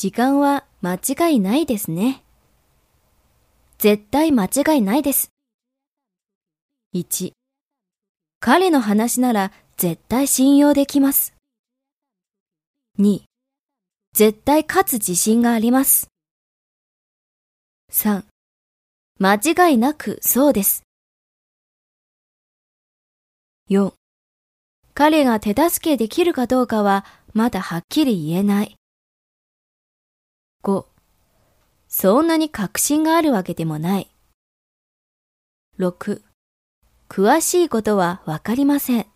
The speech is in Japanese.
時間は間違いないですね。絶対間違いないです。1、彼の話なら絶対信用できます。2、絶対勝つ自信があります。3、間違いなくそうです。4、彼が手助けできるかどうかはまだはっきり言えない。5、そんなに確信があるわけでもない。6、詳しいことはわかりません。